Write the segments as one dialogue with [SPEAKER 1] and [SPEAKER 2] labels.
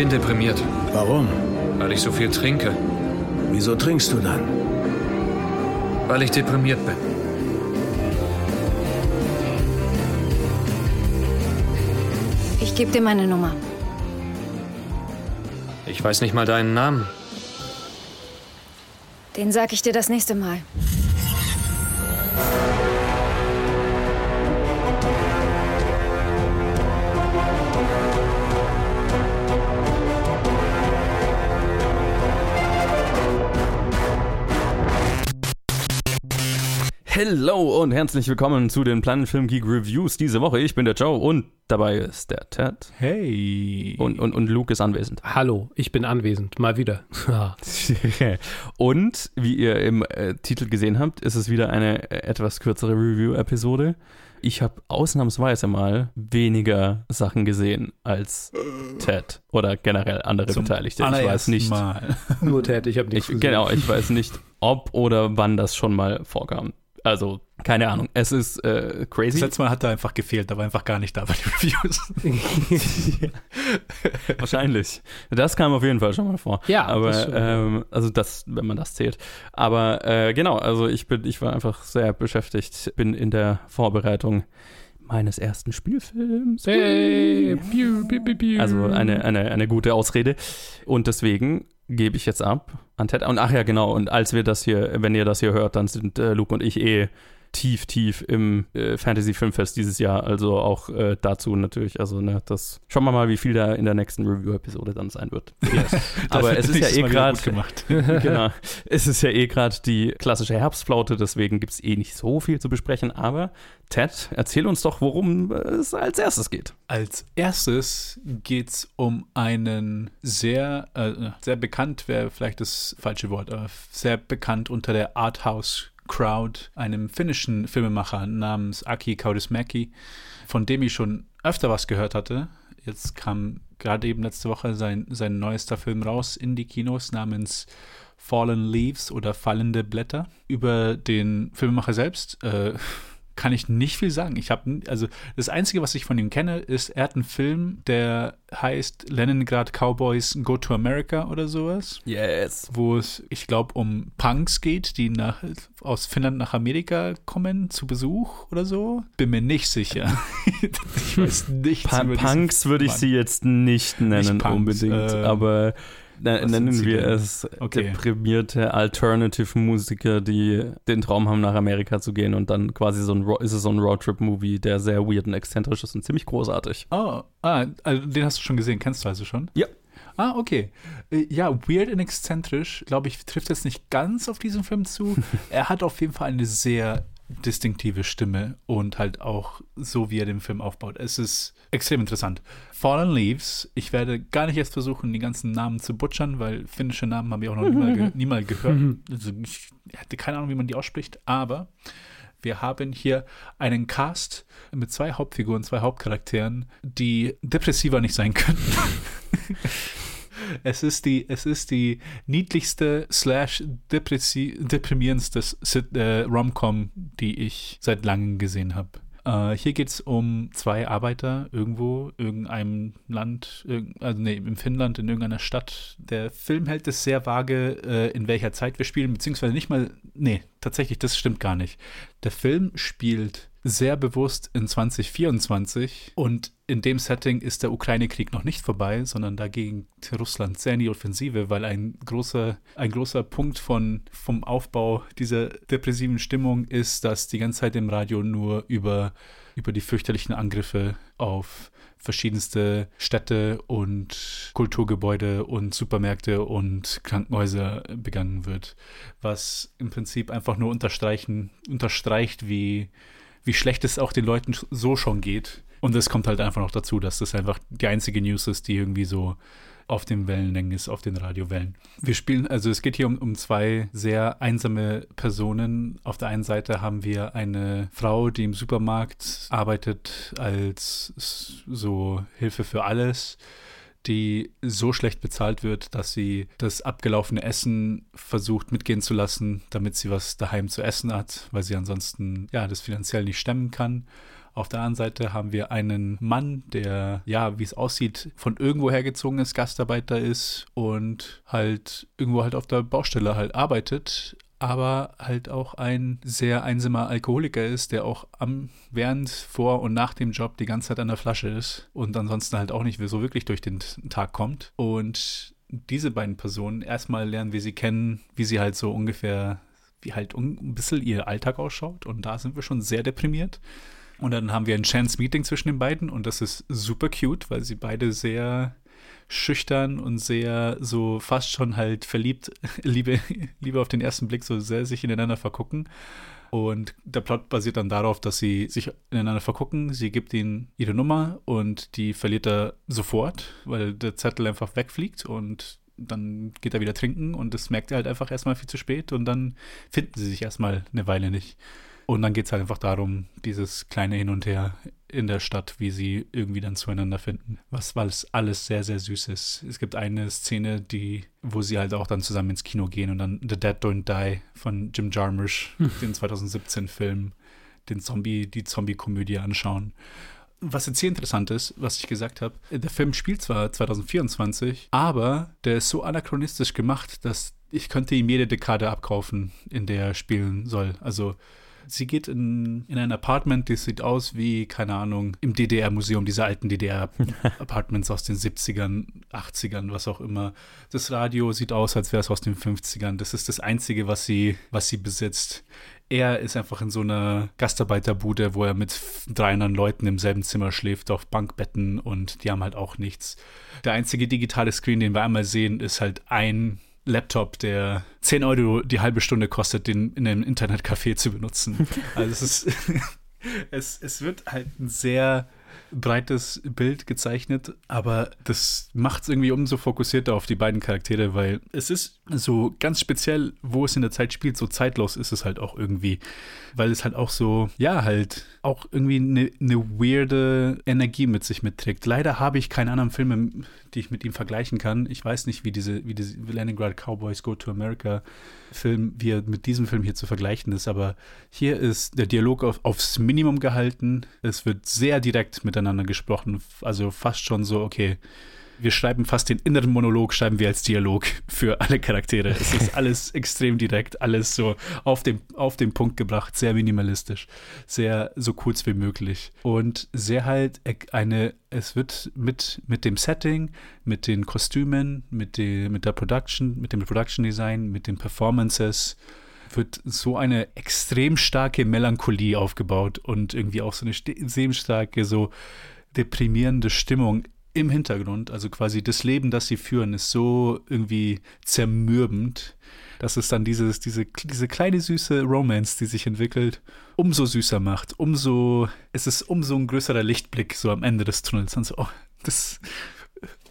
[SPEAKER 1] bin deprimiert,
[SPEAKER 2] Warum?
[SPEAKER 1] weil ich so viel trinke.
[SPEAKER 2] Wieso trinkst du dann?
[SPEAKER 1] Weil ich deprimiert bin.
[SPEAKER 3] Ich gebe dir meine Nummer.
[SPEAKER 1] Ich weiß nicht mal deinen Namen.
[SPEAKER 3] Den sag ich dir das nächste Mal.
[SPEAKER 4] Hello und herzlich willkommen zu den Planet Film Geek Reviews diese Woche. Ich bin der Joe und dabei ist der Ted.
[SPEAKER 5] Hey.
[SPEAKER 4] Und, und, und Luke ist anwesend.
[SPEAKER 5] Hallo, ich bin anwesend, mal wieder.
[SPEAKER 4] und wie ihr im äh, Titel gesehen habt, ist es wieder eine äh, etwas kürzere Review-Episode. Ich habe ausnahmsweise mal weniger Sachen gesehen als Ted oder generell andere
[SPEAKER 5] Zum
[SPEAKER 4] Beteiligte. Ich weiß nicht.
[SPEAKER 5] Mal. Nur Ted, ich habe
[SPEAKER 4] Ich,
[SPEAKER 5] nichts gesehen.
[SPEAKER 4] genau, ich weiß nicht, ob oder wann das schon mal vorkam. Also, keine Ahnung. Es ist äh,
[SPEAKER 6] Das
[SPEAKER 4] crazy.
[SPEAKER 6] letzte Mal hat er einfach gefehlt, da war einfach gar nicht da bei den Reviews.
[SPEAKER 4] Wahrscheinlich. Das kam auf jeden Fall schon mal vor.
[SPEAKER 5] Ja,
[SPEAKER 4] aber
[SPEAKER 5] das stimmt.
[SPEAKER 4] ähm, also das, wenn man das zählt. Aber äh, genau, also ich bin, ich war einfach sehr beschäftigt, bin in der Vorbereitung meines ersten Spielfilms.
[SPEAKER 5] Hey, piu, piu, piu.
[SPEAKER 4] Also eine, eine, eine gute Ausrede. Und deswegen gebe ich jetzt ab an Ted. Und ach ja, genau. Und als wir das hier, wenn ihr das hier hört, dann sind äh, Luke und ich eh tief, tief im äh, Fantasy Filmfest dieses Jahr. Also auch äh, dazu natürlich. Also, ne, das schauen wir mal, wie viel da in der nächsten Review-Episode dann sein wird. Aber es ist ja eh gerade. genau. Es ist ja eh gerade die klassische Herbstflaute, deswegen gibt es eh nicht so viel zu besprechen. Aber Ted, erzähl uns doch, worum es als erstes geht.
[SPEAKER 6] Als erstes geht's um einen sehr, äh, sehr bekannt, wäre vielleicht das falsche Wort, aber sehr bekannt unter der Arthouse Crowd, einem finnischen Filmemacher namens Aki Kaurismäki, von dem ich schon öfter was gehört hatte. Jetzt kam gerade eben letzte Woche sein, sein neuester Film raus in die Kinos namens Fallen Leaves oder Fallende Blätter. Über den Filmemacher selbst äh, kann ich nicht viel sagen. Ich habe also das einzige, was ich von ihm kenne, ist er hat einen Film, der heißt Leningrad Cowboys Go to America oder sowas,
[SPEAKER 4] Yes.
[SPEAKER 6] wo es, ich glaube, um Punks geht, die nach, aus Finnland nach Amerika kommen zu Besuch oder so. Bin mir nicht sicher. ich weiß nichts
[SPEAKER 4] Pa Punks würde ich
[SPEAKER 6] Mann.
[SPEAKER 4] sie jetzt nicht nennen
[SPEAKER 6] Punks,
[SPEAKER 4] unbedingt,
[SPEAKER 6] ähm,
[SPEAKER 4] aber na, nennen wir es
[SPEAKER 6] Okay.
[SPEAKER 4] deprimierte Alternative-Musiker, die den Traum haben, nach Amerika zu gehen und dann quasi so ein, ist es so ein Roadtrip-Movie, der sehr weird und exzentrisch ist und ziemlich großartig.
[SPEAKER 6] Oh, ah, also den hast du schon gesehen, kennst du also schon?
[SPEAKER 4] Ja.
[SPEAKER 6] Ah, okay. Äh, Ja, weird und exzentrisch, glaube ich, trifft jetzt nicht ganz auf diesen Film zu. er hat auf jeden Fall eine sehr distinktive Stimme und halt auch so, wie er den Film aufbaut. Es ist extrem interessant. Fallen Leaves, ich werde gar nicht erst versuchen, die ganzen Namen zu butchern, weil finnische Namen habe ich auch noch nie mal, ge nie mal gehört. Also ich hatte keine Ahnung, wie man die ausspricht, aber wir haben hier einen Cast mit zwei Hauptfiguren, zwei Hauptcharakteren, die depressiver nicht sein könnten. Es ist die, es ist die niedlichste slash deprimierendste äh, Rom-Com, die ich seit langem gesehen habe. Äh, hier geht es um zwei Arbeiter irgendwo, irgendeinem Land, also nee, in Finnland, in irgendeiner Stadt. Der Film hält es sehr vage, äh, in welcher Zeit wir spielen, beziehungsweise nicht mal, nee, tatsächlich, das stimmt gar nicht. Der Film spielt sehr bewusst in 2024 und in dem Setting ist der Ukraine-Krieg noch nicht vorbei, sondern dagegen Russland sehr in die Offensive, weil ein großer, ein großer Punkt von, vom Aufbau dieser depressiven Stimmung ist, dass die ganze Zeit im Radio nur über, über die fürchterlichen Angriffe auf verschiedenste Städte und Kulturgebäude und Supermärkte und Krankenhäuser begangen wird, was im Prinzip einfach nur unterstreichen, unterstreicht, wie, wie schlecht es auch den Leuten so schon geht. Und es kommt halt einfach noch dazu, dass das einfach die einzige News ist, die irgendwie so auf den Wellenlängen ist, auf den Radiowellen. Wir spielen, also es geht hier um, um zwei sehr einsame Personen. Auf der einen Seite haben wir eine Frau, die im Supermarkt arbeitet als so Hilfe für alles die so schlecht bezahlt wird, dass sie das abgelaufene Essen versucht mitgehen zu lassen, damit sie was daheim zu essen hat, weil sie ansonsten ja das finanziell nicht stemmen kann. Auf der anderen Seite haben wir einen Mann, der, ja, wie es aussieht, von irgendwo hergezogen ist, Gastarbeiter ist und halt irgendwo halt auf der Baustelle halt arbeitet, aber halt auch ein sehr einsamer Alkoholiker ist, der auch am, während, vor und nach dem Job die ganze Zeit an der Flasche ist und ansonsten halt auch nicht so wirklich durch den Tag kommt. Und diese beiden Personen, erstmal lernen wir sie kennen, wie sie halt so ungefähr, wie halt ein bisschen ihr Alltag ausschaut. Und da sind wir schon sehr deprimiert. Und dann haben wir ein Chance-Meeting zwischen den beiden und das ist super cute, weil sie beide sehr schüchtern und sehr so fast schon halt verliebt, Liebe, Liebe auf den ersten Blick, so sehr sich ineinander vergucken. Und der Plot basiert dann darauf, dass sie sich ineinander vergucken. Sie gibt ihm ihre Nummer und die verliert er sofort, weil der Zettel einfach wegfliegt und dann geht er wieder trinken und das merkt er halt einfach erstmal viel zu spät und dann finden sie sich erstmal eine Weile nicht. Und dann geht es halt einfach darum, dieses kleine Hin und Her in der Stadt, wie sie irgendwie dann zueinander finden. Was, weil es alles sehr, sehr süß ist. Es gibt eine Szene, die, wo sie halt auch dann zusammen ins Kino gehen und dann The Dead Don't Die von Jim Jarmusch, hm. den 2017-Film, den Zombie, die Zombie-Komödie anschauen. Was jetzt hier interessant ist, was ich gesagt habe, der Film spielt zwar 2024, aber der ist so anachronistisch gemacht, dass ich könnte ihm jede Dekade abkaufen, in der er spielen soll. Also Sie geht in, in ein Apartment, das sieht aus wie, keine Ahnung, im DDR-Museum, diese alten DDR-Apartments aus den 70ern, 80ern, was auch immer. Das Radio sieht aus, als wäre es aus den 50ern. Das ist das Einzige, was sie, was sie besitzt. Er ist einfach in so einer Gastarbeiterbude, wo er mit drei anderen Leuten im selben Zimmer schläft, auf Bankbetten und die haben halt auch nichts. Der einzige digitale Screen, den wir einmal sehen, ist halt ein Laptop, der 10 Euro die halbe Stunde kostet, den in einem Internetcafé zu benutzen. Also es ist, es, es wird halt ein sehr breites Bild gezeichnet, aber das macht es irgendwie umso fokussierter auf die beiden Charaktere, weil es ist so ganz speziell, wo es in der Zeit spielt, so zeitlos ist es halt auch irgendwie, weil es halt auch so, ja, halt auch irgendwie eine ne weirde Energie mit sich mitträgt. Leider habe ich keine anderen Filme, die ich mit ihm vergleichen kann. Ich weiß nicht, wie diese, wie diese Leningrad Cowboys Go to America Film, wie er mit diesem Film hier zu vergleichen ist, aber hier ist der Dialog auf, aufs Minimum gehalten. Es wird sehr direkt miteinander gesprochen, also fast schon so, okay, wir schreiben fast den inneren Monolog, schreiben wir als Dialog für alle Charaktere. Es ist alles extrem direkt, alles so auf den, auf den Punkt gebracht, sehr minimalistisch, sehr so kurz wie möglich. Und sehr halt eine, es wird mit, mit dem Setting, mit den Kostümen, mit, die, mit der Production, mit dem Production Design, mit den Performances, wird so eine extrem starke Melancholie aufgebaut und irgendwie auch so eine extrem starke, so deprimierende Stimmung im Hintergrund, also quasi das Leben, das sie führen, ist so irgendwie zermürbend, dass es dann dieses, diese, diese kleine süße Romance, die sich entwickelt, umso süßer macht, umso, es ist umso ein größerer Lichtblick so am Ende des Tunnels. Und so, oh, das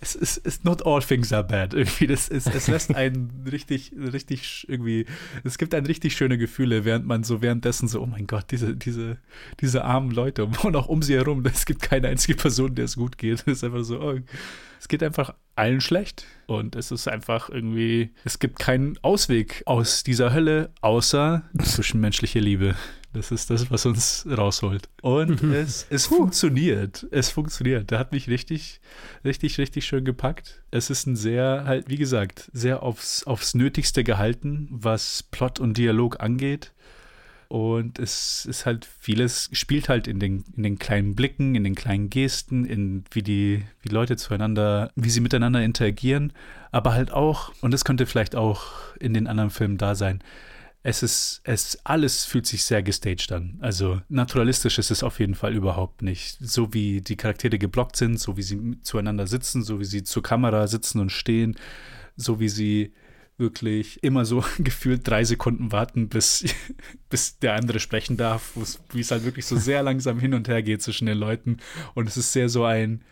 [SPEAKER 6] es ist, es, not all things are bad. Irgendwie, das ist, es lässt einen richtig, richtig irgendwie, es gibt einen richtig schöne Gefühle, während man so währenddessen so, oh mein Gott, diese, diese, diese armen Leute und auch um sie herum, es gibt keine einzige Person, der es gut geht. Es ist einfach so, oh, es geht einfach allen schlecht. Und es ist einfach irgendwie, es gibt keinen Ausweg aus dieser Hölle, außer zwischenmenschliche Liebe. Das ist das, was uns rausholt. Und es, es funktioniert. Es funktioniert. Der hat mich richtig, richtig, richtig schön gepackt. Es ist ein sehr, halt, wie gesagt, sehr aufs, aufs Nötigste gehalten, was Plot und Dialog angeht. Und es ist halt vieles, spielt halt in den, in den kleinen Blicken, in den kleinen Gesten, in wie die, wie Leute zueinander, wie sie miteinander interagieren, aber halt auch, und das könnte vielleicht auch in den anderen Filmen da sein, es ist, es alles fühlt sich sehr gestaged an. Also naturalistisch ist es auf jeden Fall überhaupt nicht. So wie die Charaktere geblockt sind, so wie sie zueinander sitzen, so wie sie zur Kamera sitzen und stehen, so wie sie wirklich immer so gefühlt drei Sekunden warten, bis, bis der andere sprechen darf, wie es halt wirklich so sehr langsam hin und her geht zwischen den Leuten. Und es ist sehr so ein,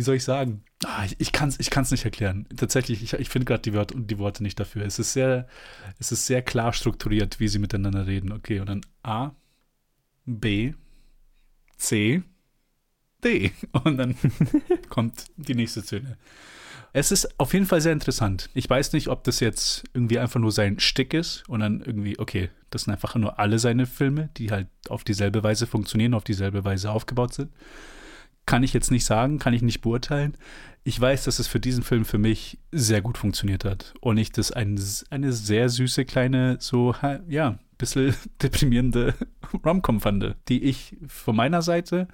[SPEAKER 6] wie soll ich sagen? Ah, ich, ich kann es ich kann's nicht erklären. Tatsächlich, ich, ich finde gerade die, Wort, die Worte nicht dafür. Es ist, sehr, es ist sehr klar strukturiert, wie sie miteinander reden. Okay, und dann A, B, C, D. Und dann kommt die nächste Szene. Es ist auf jeden Fall sehr interessant. Ich weiß nicht, ob das jetzt irgendwie einfach nur sein Stick ist und dann irgendwie, okay, das sind einfach nur alle seine Filme, die halt auf dieselbe Weise funktionieren, auf dieselbe Weise aufgebaut sind. Kann ich jetzt nicht sagen, kann ich nicht beurteilen. Ich weiß, dass es für diesen Film für mich sehr gut funktioniert hat und ich das ein, eine sehr süße kleine, so, ja, bisschen deprimierende Rom-Com fand, die ich von meiner Seite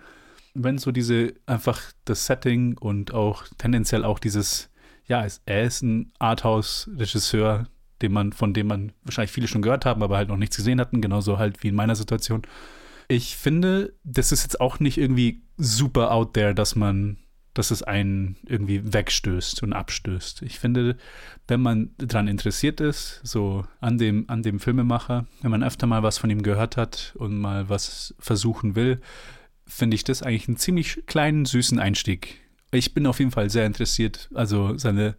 [SPEAKER 6] wenn so diese einfach das Setting und auch tendenziell auch dieses, ja, er ist ein Arthouse-Regisseur, den man, von dem man wahrscheinlich viele schon gehört haben, aber halt noch nichts gesehen hatten, genauso halt wie in meiner Situation. Ich finde, das ist jetzt auch nicht irgendwie super out there, dass man, dass es einen irgendwie wegstößt und abstößt. Ich finde, wenn man daran interessiert ist, so an dem, an dem Filmemacher, wenn man öfter mal was von ihm gehört hat und mal was versuchen will, finde ich das eigentlich einen ziemlich kleinen, süßen Einstieg. Ich bin auf jeden Fall sehr interessiert, also seine,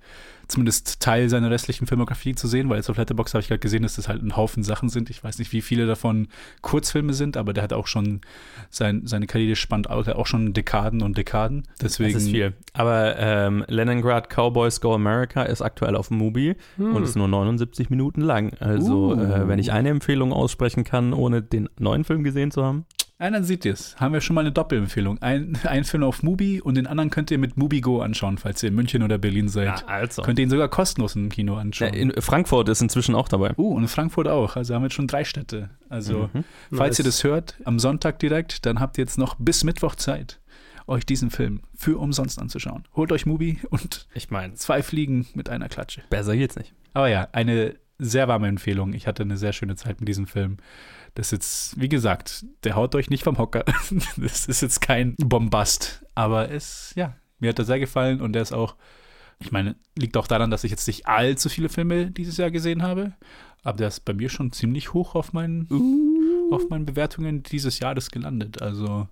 [SPEAKER 6] zumindest Teil seiner restlichen Filmografie zu sehen, weil jetzt auf Letterboxd habe ich gerade gesehen, dass das halt ein Haufen Sachen sind. Ich weiß nicht, wie viele davon Kurzfilme sind, aber der hat auch schon, sein, seine Karriere spannt auch schon Dekaden und Dekaden. Deswegen,
[SPEAKER 4] das ist viel. Aber ähm, Leningrad Cowboys Go America ist aktuell auf Mubi hm. und ist nur 79 Minuten lang. Also, uh. äh, wenn ich eine Empfehlung aussprechen kann, ohne den neuen Film gesehen zu haben.
[SPEAKER 6] Ja, dann seht ihr es. Haben wir schon mal eine Doppelempfehlung. Ein, ein Film auf Mubi und den anderen könnt ihr mit MubiGo anschauen, falls ihr in München oder Berlin seid. Ja, also. Könnt ihr ihn sogar kostenlos im Kino anschauen.
[SPEAKER 4] Ja, in Frankfurt ist inzwischen auch dabei.
[SPEAKER 6] Uh, und in Frankfurt auch. Also haben wir jetzt schon drei Städte. Also, mhm. falls nice. ihr das hört, am Sonntag direkt, dann habt ihr jetzt noch bis Mittwoch Zeit, euch diesen Film für umsonst anzuschauen. Holt euch Mubi und
[SPEAKER 4] ich meine,
[SPEAKER 6] zwei Fliegen mit einer Klatsche.
[SPEAKER 4] Besser geht's nicht.
[SPEAKER 6] Aber ja, eine sehr warme Empfehlung. Ich hatte eine sehr schöne Zeit mit diesem Film. Das ist jetzt, wie gesagt, der haut euch nicht vom Hocker. Das ist jetzt kein Bombast. Aber es, ja, mir hat er sehr gefallen und der ist auch, ich meine, liegt auch daran, dass ich jetzt nicht allzu viele Filme dieses Jahr gesehen habe. Aber der ist bei mir schon ziemlich hoch auf meinen, uh. auf meinen Bewertungen dieses Jahres gelandet. Also,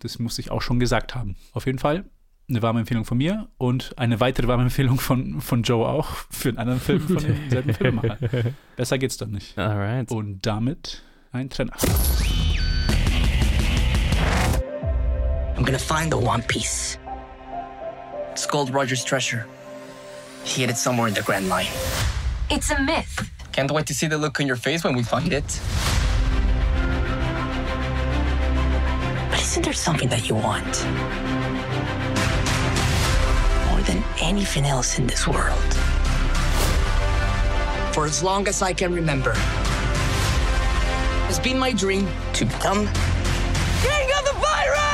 [SPEAKER 6] das muss ich auch schon gesagt haben. Auf jeden Fall eine warme Empfehlung von mir und eine weitere warme Empfehlung von, von Joe auch für einen anderen Film von demselben Filmemacher. Besser geht's doch nicht.
[SPEAKER 4] Alright.
[SPEAKER 6] Und damit ein Trenner.
[SPEAKER 7] I'm gonna find the One Piece. It's called Roger's treasure. He hid it somewhere in the Grand Line.
[SPEAKER 8] It's a myth.
[SPEAKER 7] Can't wait to see the look on your face when we find it. But isn't there something that you want? More than anything else in this world. For as long as I can remember, it's been my dream to become King of the Pirates!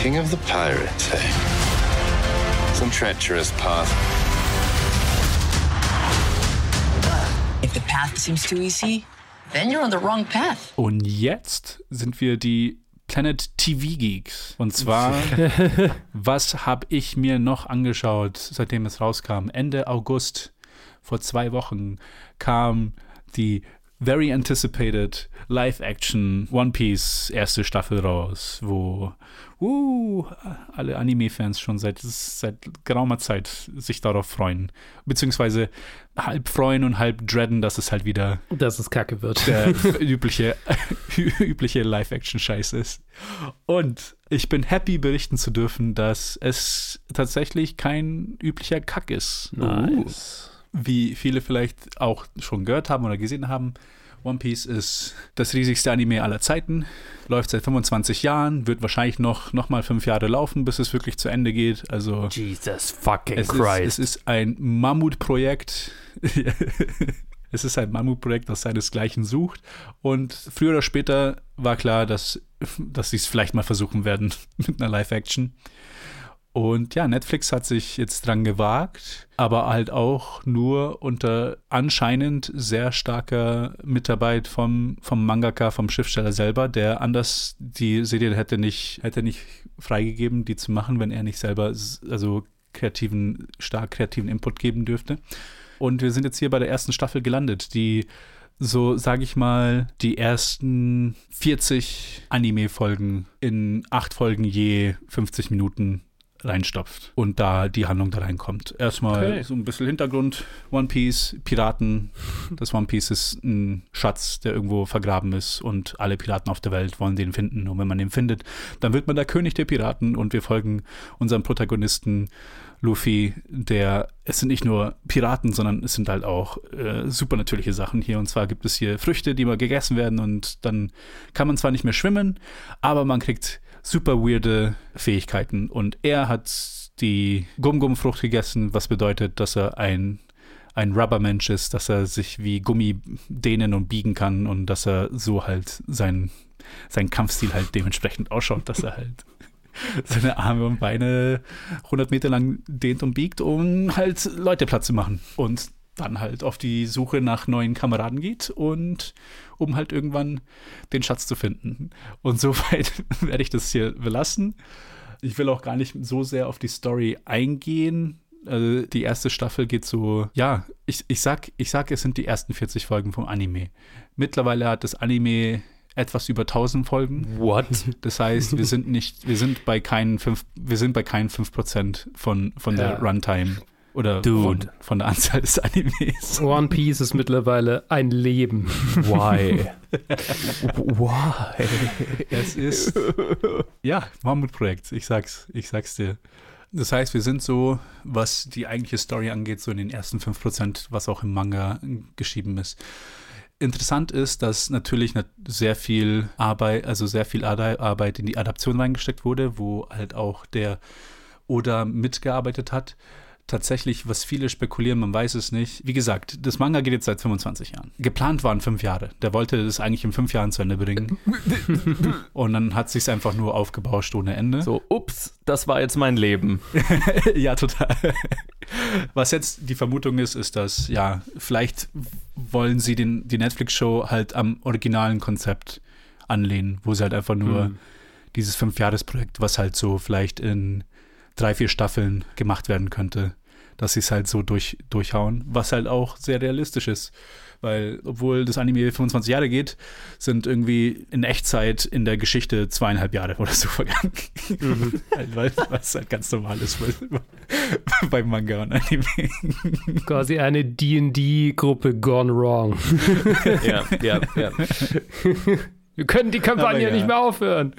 [SPEAKER 9] King of the Pirates, eh? Some treacherous path.
[SPEAKER 7] If the path seems too easy, then you're on the wrong path.
[SPEAKER 6] Und jetzt sind wir die Planet TV Geeks. Und zwar, was habe ich mir noch angeschaut, seitdem es rauskam? Ende August vor zwei Wochen kam die very anticipated Live-Action One Piece erste Staffel raus, wo uh, alle Anime-Fans schon seit, seit geraumer Zeit sich darauf freuen. Beziehungsweise halb freuen und halb dreaden, dass es halt wieder.
[SPEAKER 5] Dass es kacke wird.
[SPEAKER 6] Der übliche, übliche Live-Action-Scheiß ist. Und ich bin happy, berichten zu dürfen, dass es tatsächlich kein üblicher Kack ist.
[SPEAKER 5] Nice.
[SPEAKER 6] Uh wie viele vielleicht auch schon gehört haben oder gesehen haben, One Piece ist das riesigste Anime aller Zeiten, läuft seit 25 Jahren, wird wahrscheinlich noch, noch mal fünf Jahre laufen, bis es wirklich zu Ende geht. Also
[SPEAKER 4] Jesus fucking
[SPEAKER 6] es
[SPEAKER 4] Christ.
[SPEAKER 6] Ist, es ist ein Mammutprojekt. es ist ein Mammutprojekt, das seinesgleichen sucht. Und früher oder später war klar, dass, dass sie es vielleicht mal versuchen werden mit einer Live-Action. Und ja, Netflix hat sich jetzt dran gewagt, aber halt auch nur unter anscheinend sehr starker Mitarbeit vom, vom Mangaka, vom Schriftsteller selber, der anders die Serie hätte nicht, hätte nicht freigegeben, die zu machen, wenn er nicht selber also kreativen, stark kreativen Input geben dürfte. Und wir sind jetzt hier bei der ersten Staffel gelandet, die so, sage ich mal, die ersten 40 Anime-Folgen in acht Folgen je 50 Minuten reinstopft und da die Handlung da reinkommt. Erstmal
[SPEAKER 5] Okay.
[SPEAKER 6] so ein bisschen Hintergrund, One Piece, Piraten. Das One Piece ist ein Schatz, der irgendwo vergraben ist und alle Piraten auf der Welt wollen den finden. Und wenn man den findet, dann wird man der König der Piraten und wir folgen unserem Protagonisten Luffy, der, es sind nicht nur Piraten, sondern es sind halt auch äh, supernatürliche Sachen hier. Und zwar gibt es hier Früchte, die mal gegessen werden und dann kann man zwar nicht mehr schwimmen, aber man kriegt super weirde Fähigkeiten. Und er hat die Gum-Gum-Frucht gegessen, was bedeutet, dass er ein ein Rubbermensch ist, dass er sich wie Gummi dehnen und biegen kann und dass er so halt sein, sein Kampfstil halt dementsprechend ausschaut, dass er halt seine Arme und Beine 100 Meter lang dehnt und biegt, um halt Leute Platz zu machen. Und dann halt auf die Suche nach neuen Kameraden geht und um halt irgendwann den Schatz zu finden. Und soweit werde ich das hier belassen. Ich will auch gar nicht so sehr auf die Story eingehen. Also die erste Staffel geht so, ja, ich, ich, sag, ich sag, es sind die ersten 40 Folgen vom Anime. Mittlerweile hat das Anime etwas über 1000 Folgen.
[SPEAKER 4] What?
[SPEAKER 6] Das heißt, wir sind nicht, wir sind bei keinen 5, wir sind bei keinen 5% von, von der
[SPEAKER 5] Ja.
[SPEAKER 6] Runtime oder
[SPEAKER 4] Dude.
[SPEAKER 6] Von, von der Anzahl des Animes.
[SPEAKER 5] One Piece ist mittlerweile ein Leben.
[SPEAKER 4] Why? Why?
[SPEAKER 6] Es ist ja Mammutprojekt. Ich sag's, ich sag's dir. Das heißt, wir sind so, was die eigentliche Story angeht, so in den ersten 5%, was auch im Manga geschrieben ist. Interessant ist, dass natürlich nat- sehr viel Arbeit, also sehr viel Arbeit in die Adaption reingesteckt wurde, wo halt auch der Oda mitgearbeitet hat. Tatsächlich, was viele spekulieren, man weiß es nicht. Wie gesagt, das Manga geht jetzt seit 25 Jahren. Geplant waren fünf Jahre. Der wollte das eigentlich in fünf Jahren zu Ende bringen. Und dann hat sich's einfach nur aufgebauscht ohne Ende.
[SPEAKER 4] So, ups, das war jetzt mein Leben.
[SPEAKER 6] ja, total. Was jetzt die Vermutung ist, ist, dass, ja, vielleicht wollen sie den, die Netflix-Show halt am originalen Konzept anlehnen, wo sie halt einfach nur
[SPEAKER 5] Hm.
[SPEAKER 6] dieses Fünfjahresprojekt, was halt so vielleicht in drei, vier Staffeln gemacht werden könnte, dass sie es halt so durch, durchhauen, was halt auch sehr realistisch ist. Weil, obwohl das Anime 25 Jahre geht, sind irgendwie in Echtzeit in der Geschichte zweieinhalb Jahre oder so vergangen. Halt, weil was halt ganz normal ist bei, bei Manga und Anime.
[SPEAKER 5] Quasi eine D&D-Gruppe gone wrong.
[SPEAKER 4] Ja, ja, ja.
[SPEAKER 5] Wir können die Kampagne
[SPEAKER 6] ja.
[SPEAKER 5] nicht mehr aufhören.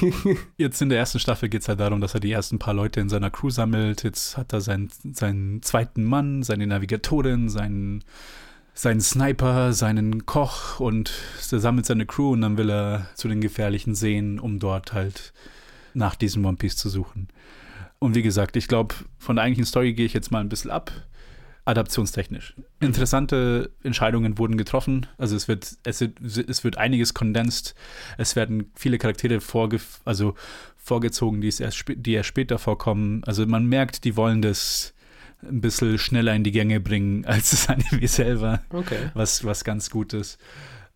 [SPEAKER 6] Jetzt in der ersten Staffel geht es halt darum, dass er die ersten paar Leute in seiner Crew sammelt. Jetzt hat er seinen, seinen zweiten Mann, seine Navigatorin, seinen, seinen Sniper, seinen Koch und er sammelt seine Crew und dann will er zu den gefährlichen Seen, um dort halt nach diesem One Piece zu suchen. Und wie gesagt, ich glaube, von der eigentlichen Story gehe ich jetzt mal ein bisschen ab. Adaptionstechnisch. Interessante Entscheidungen wurden getroffen. Also es wird, es wird, es wird einiges kondensiert. Es werden viele Charaktere vorge also vorgezogen, die, es erst, die erst später vorkommen. Also man merkt, die wollen das ein bisschen schneller in die Gänge bringen als das Anime selber
[SPEAKER 5] Okay.
[SPEAKER 6] was, was ganz gut ist.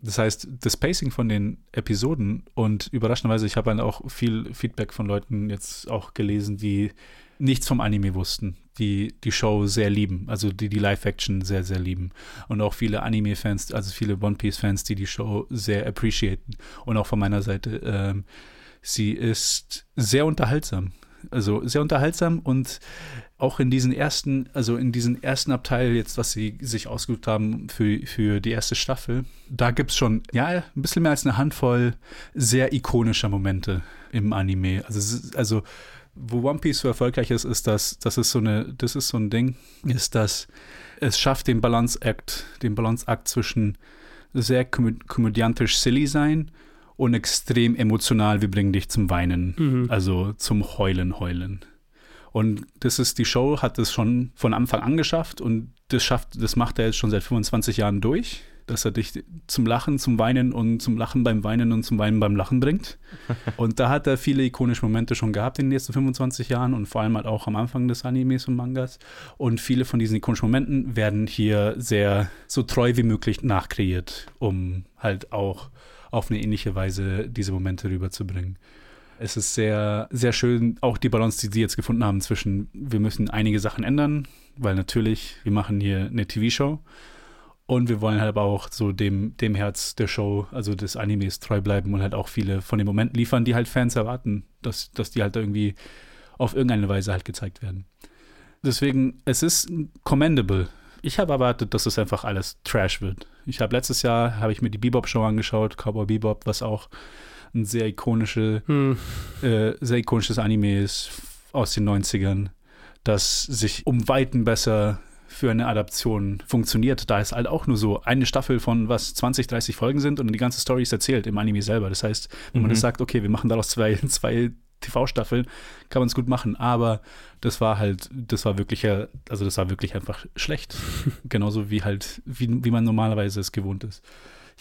[SPEAKER 6] Das heißt, das Pacing von den Episoden und überraschenderweise, ich habe halt auch viel Feedback von Leuten jetzt auch gelesen, die nichts vom Anime wussten, die die Show sehr lieben, also die die Live-Action sehr, sehr lieben. Und auch viele Anime-Fans, also viele One Piece-Fans, die die Show sehr appreciaten. Und auch von meiner Seite, ähm, sie ist sehr unterhaltsam. Also sehr unterhaltsam und auch in diesen ersten, also in diesen ersten Abteil jetzt, was sie sich ausgesucht haben für, für die erste Staffel, da gibt es schon, ja, ein bisschen mehr als eine Handvoll sehr ikonischer Momente im Anime. Also, also wo One Piece so erfolgreich ist, ist das, das ist so eine, das ist so ein Ding, ist, dass es schafft, den Balanceakt, den Balanceakt zwischen sehr komö komödiantisch silly sein und extrem emotional, wir bringen dich zum Weinen,
[SPEAKER 5] Mhm.
[SPEAKER 6] also zum Heulen, Heulen. Und das ist, die Show hat es schon von Anfang an geschafft und das schafft, das macht er jetzt schon seit 25 Jahren durch, dass er dich zum Lachen, zum Weinen und zum Lachen beim Weinen und zum Weinen beim Lachen bringt. Und da hat er viele ikonische Momente schon gehabt in den letzten 25 Jahren und vor allem halt auch am Anfang des Animes und Mangas. Und viele von diesen ikonischen Momenten werden hier sehr so treu wie möglich nachkreiert, um halt auch auf eine ähnliche Weise diese Momente rüberzubringen. Es ist sehr, sehr schön, auch die Balance, die sie jetzt gefunden haben zwischen, wir müssen einige Sachen ändern, weil natürlich, wir machen hier eine TV-Show und wir wollen halt auch so dem, dem Herz der Show, also des Animes treu bleiben und halt auch viele von den Momenten liefern, die halt Fans erwarten, dass, dass die halt irgendwie auf irgendeine Weise halt gezeigt werden. Deswegen, es ist commendable. Ich habe erwartet, dass es einfach alles Trash wird. Ich habe letztes Jahr, habe ich mir die Bebop-Show angeschaut, Cowboy Bebop, was auch ein sehr ikonische,
[SPEAKER 5] Hm.
[SPEAKER 6] äh, sehr ikonisches Anime ist aus den 90ern, das sich um Weiten besser für eine Adaption funktioniert, da es halt auch nur so eine Staffel von was 20, 30 Folgen sind und die ganze Story ist erzählt im Anime selber. Das heißt, wenn man
[SPEAKER 4] Mhm.
[SPEAKER 6] das sagt, okay, wir machen daraus zwei, zwei TV-Staffeln, kann man es gut machen, aber das war halt, das war wirklich, ja- also das war wirklich einfach schlecht. Genauso wie halt, wie, wie man normalerweise es gewohnt ist.